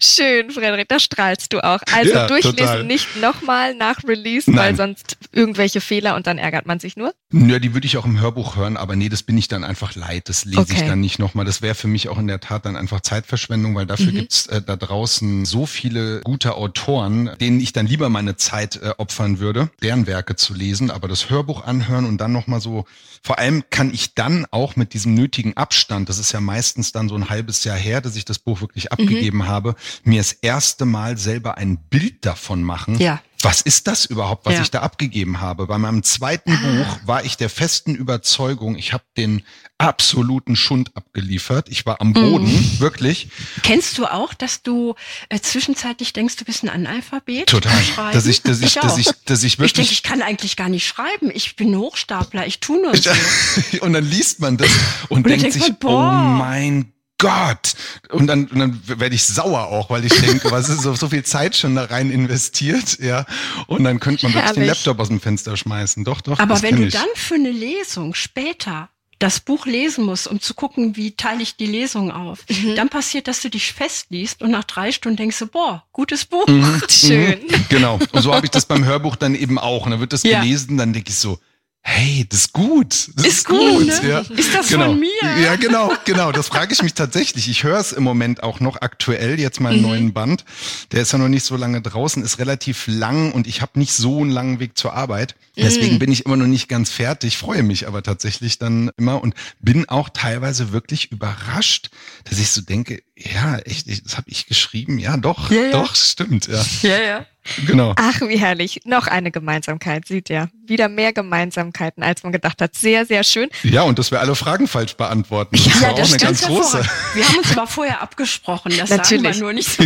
Schön, Frederik, da strahlst du auch. Also ja, durchlesen total. nicht nochmal nach Release, Nein. weil sonst irgendwelche Fehler und dann ärgert man sich nur? Ja, die würde ich auch im Hörbuch hören, aber nee, das bin ich dann einfach leid. Das lese okay. ich dann nicht nochmal. Das wäre für mich auch in der Tat dann einfach Zeitverschwendung, weil dafür mhm. gibt's äh, da draußen so viele gute Autoren, denen ich dann lieber meine Zeit äh, opfern würde, deren Werke zu lesen, aber das Hörbuch anhören und dann nochmal so, vor allem kann ich dann auch mit diesem nötigen Abstand, das ist ja meistens dann so ein halbes Jahr her, dass ich das Buch wirklich mhm. abgegeben mhm. habe, mir das erste Mal selber ein Bild davon machen. Ja was ist das überhaupt, was ja. ich da abgegeben habe? Bei meinem zweiten ah. Buch war ich der festen Überzeugung, ich habe den absoluten Schund abgeliefert. Ich war am Boden, mm. wirklich. Kennst du auch, dass du äh, zwischenzeitlich denkst, du bist ein Analphabet? Total. Dass ich, dass ich, ich dass ich, dass ich wirklich. Ich denke, ich kann eigentlich gar nicht schreiben. Ich bin Hochstapler. Ich tue nur so. [laughs] und dann liest man das und, und denkt sich, man, oh mein Gott. Und dann, und dann werde ich sauer auch, weil ich denke, was ist so, so viel Zeit schon da rein investiert, ja. Und dann könnte man wirklich den Laptop aus dem Fenster schmeißen. Doch, doch. Aber wenn du ich. dann für eine Lesung später das Buch lesen musst, um zu gucken, wie teile ich die Lesung auf, mhm. dann passiert, dass du dich festliest und nach drei Stunden denkst du, boah, gutes Buch. Mhm. [laughs] Schön. Mhm. Genau. Und so habe ich das beim Hörbuch dann eben auch. Und dann wird das ja. gelesen, dann denke ich so, hey, das ist gut. Das ist, ist gut. gut ne? ja. Ist das genau. von mir? Ja, genau, genau. Das frage ich mich tatsächlich. Ich höre es im Moment auch noch aktuell, jetzt meinen mhm. neuen Band. Der ist ja noch nicht so lange draußen, ist relativ lang und ich habe nicht so einen langen Weg zur Arbeit. Deswegen mhm. bin ich immer noch nicht ganz fertig, freue mich aber tatsächlich dann immer und bin auch teilweise wirklich überrascht, dass ich so denke, ja, echt, das habe ich geschrieben. Ja, doch, ja, ja. doch, stimmt. Ja, [laughs] ja. ja. Genau. Ach, wie herrlich. Noch eine Gemeinsamkeit, sieht ihr. Wieder mehr Gemeinsamkeiten, als man gedacht hat. Sehr, sehr schön. Ja, und dass wir alle Fragen falsch beantworten. Das ja, war das auch eine ganz große. [laughs] Wir haben uns aber vorher abgesprochen. Das Natürlich. sagen wir nur nicht so.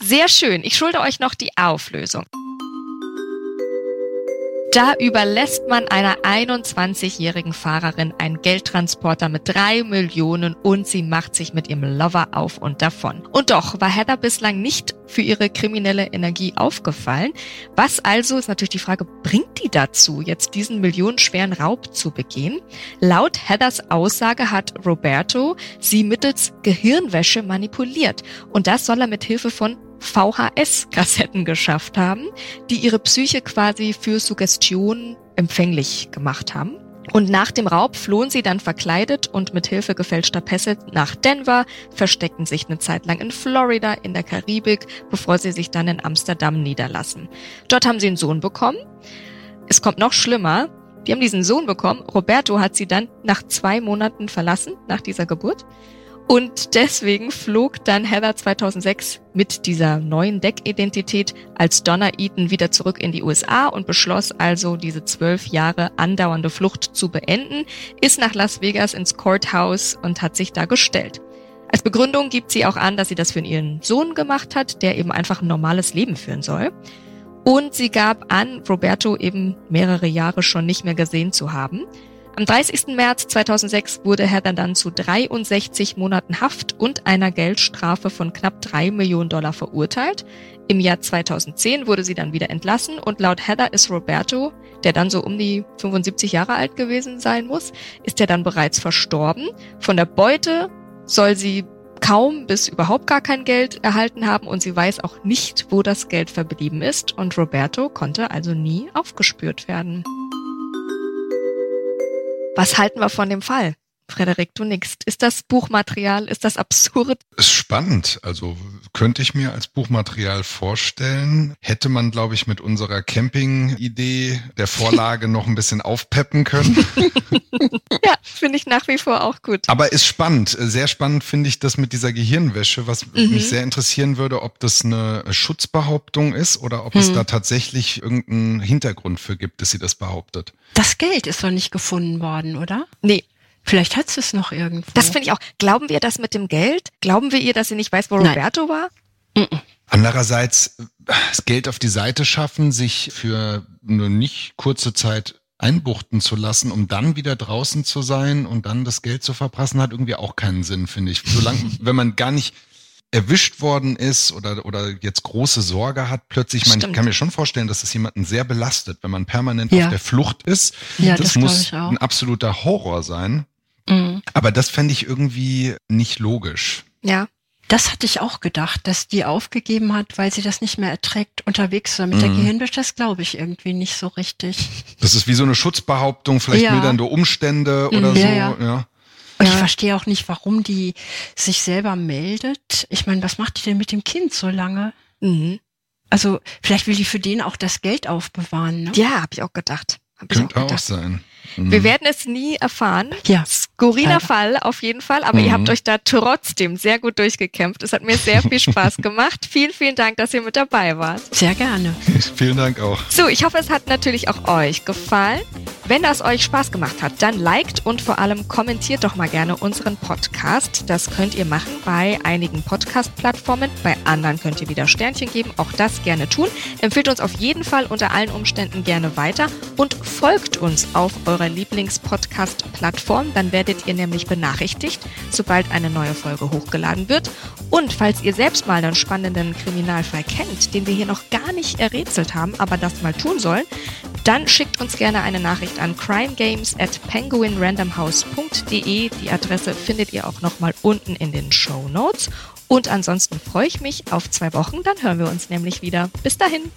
[laughs] sehr schön. Ich schulde euch noch die Auflösung. Da überlässt man einer 21-jährigen Fahrerin einen Geldtransporter mit drei Millionen und sie macht sich mit ihrem Lover auf und davon. Und doch war Heather bislang nicht für ihre kriminelle Energie aufgefallen. Was also ist natürlich die Frage, bringt die dazu, jetzt diesen millionenschweren Raub zu begehen? Laut Heathers Aussage hat Roberto sie mittels Gehirnwäsche manipuliert und das soll er mit Hilfe von VHS-Kassetten geschafft haben, die ihre Psyche quasi für Suggestion empfänglich gemacht haben. Und nach dem Raub flohen sie dann verkleidet und mit Hilfe gefälschter Pässe nach Denver, versteckten sich eine Zeit lang in Florida, in der Karibik, bevor sie sich dann in Amsterdam niederlassen. Dort haben sie einen Sohn bekommen. Es kommt noch schlimmer. Die haben diesen Sohn bekommen. Roberto hat sie dann nach zwei Monaten verlassen, nach dieser Geburt. Und deswegen flog dann Heather 2006 mit dieser neuen Deckidentität als Donna Eaton wieder zurück in die USA und beschloss also, diese zwölf Jahre andauernde Flucht zu beenden, ist nach Las Vegas ins Courthouse und hat sich da gestellt. Als Begründung gibt sie auch an, dass sie das für ihren Sohn gemacht hat, der eben einfach ein normales Leben führen soll. Und sie gab an, Roberto eben mehrere Jahre schon nicht mehr gesehen zu haben. Am 30. März 2006 wurde Heather dann zu 63 Monaten Haft und einer Geldstrafe von knapp drei Millionen Dollar verurteilt. Im Jahr 2010 wurde sie dann wieder entlassen und laut Heather ist Roberto, der dann so um die 75 Jahre alt gewesen sein muss, ist er dann bereits verstorben. Von der Beute soll sie kaum bis überhaupt gar kein Geld erhalten haben und sie weiß auch nicht, wo das Geld verblieben ist und Roberto konnte also nie aufgespürt werden. Was halten wir von dem Fall? Frederik, du nix. Ist das Buchmaterial, ist das absurd? Ist spannend. Also könnte ich mir als Buchmaterial vorstellen. Hätte man, glaube ich, mit unserer Camping-Idee der Vorlage noch ein bisschen aufpeppen können. [laughs] ja, finde ich nach wie vor auch gut. Aber ist spannend. Sehr spannend finde ich das mit dieser Gehirnwäsche, was mhm. mich sehr interessieren würde, ob das eine Schutzbehauptung ist oder ob mhm. es da tatsächlich irgendeinen Hintergrund für gibt, dass sie das behauptet. Das Geld ist doch nicht gefunden worden, oder? Nee, Vielleicht hat sie es noch irgendwo. Das finde ich auch. Glauben wir das mit dem Geld? Glauben wir ihr, dass sie nicht weiß, wo Nein. Roberto war? Andererseits, das Geld auf die Seite schaffen, sich für eine nicht kurze Zeit einbuchten zu lassen, um dann wieder draußen zu sein und dann das Geld zu verprassen, hat irgendwie auch keinen Sinn, finde ich. Solange, [laughs] wenn man gar nicht erwischt worden ist oder, oder jetzt große Sorge hat, plötzlich, man, ich kann mir schon vorstellen, dass es jemanden sehr belastet, wenn man permanent ja. auf der Flucht ist. Ja, das, das muss ein absoluter Horror sein. Mhm. Aber das fände ich irgendwie nicht logisch. Ja. Das hatte ich auch gedacht, dass die aufgegeben hat, weil sie das nicht mehr erträgt, unterwegs zu sein. Mit mhm. der Gehirnwäsche, das glaube ich irgendwie nicht so richtig. Das ist wie so eine Schutzbehauptung, vielleicht ja. mildernde Umstände oder mhm. so. Ja, ja. ja. Und ich verstehe auch nicht, warum die sich selber meldet. Ich meine, was macht die denn mit dem Kind so lange? Mhm. Also vielleicht will die für den auch das Geld aufbewahren. Ne? Ja, habe ich auch gedacht. Hab Könnte auch, auch sein. Mhm. Wir werden es nie erfahren. Ja. Skurriler Fall auf jeden Fall, aber mhm. ihr habt euch da trotzdem sehr gut durchgekämpft. Es hat mir sehr viel Spaß [laughs] gemacht. vielen, vielen Dank, dass ihr mit dabei wart. Sehr gerne. [laughs] vielen Dank auch. So, ich hoffe, es hat natürlich auch euch gefallen. Wenn das euch Spaß gemacht hat, dann liked und vor allem kommentiert doch mal gerne unseren Podcast. Das könnt ihr machen bei einigen Podcast-Plattformen. Bei anderen könnt ihr wieder Sternchen geben. Auch das gerne tun. Empfehlt uns auf jeden Fall unter allen Umständen gerne weiter und folgt uns auf eurer Lieblingspodcast-Plattform. Dann werdet ihr nämlich benachrichtigt, sobald eine neue Folge hochgeladen wird. Und falls ihr selbst mal einen spannenden Kriminalfall kennt, den wir hier noch gar nicht errätselt haben, aber das mal tun sollen, dann schickt uns gerne eine Nachricht an crimegames at penguinrandomhouse.de. Die Adresse findet ihr auch nochmal unten in den Show Notes. Und ansonsten freue ich mich auf zwei Wochen, dann hören wir uns nämlich wieder. Bis dahin.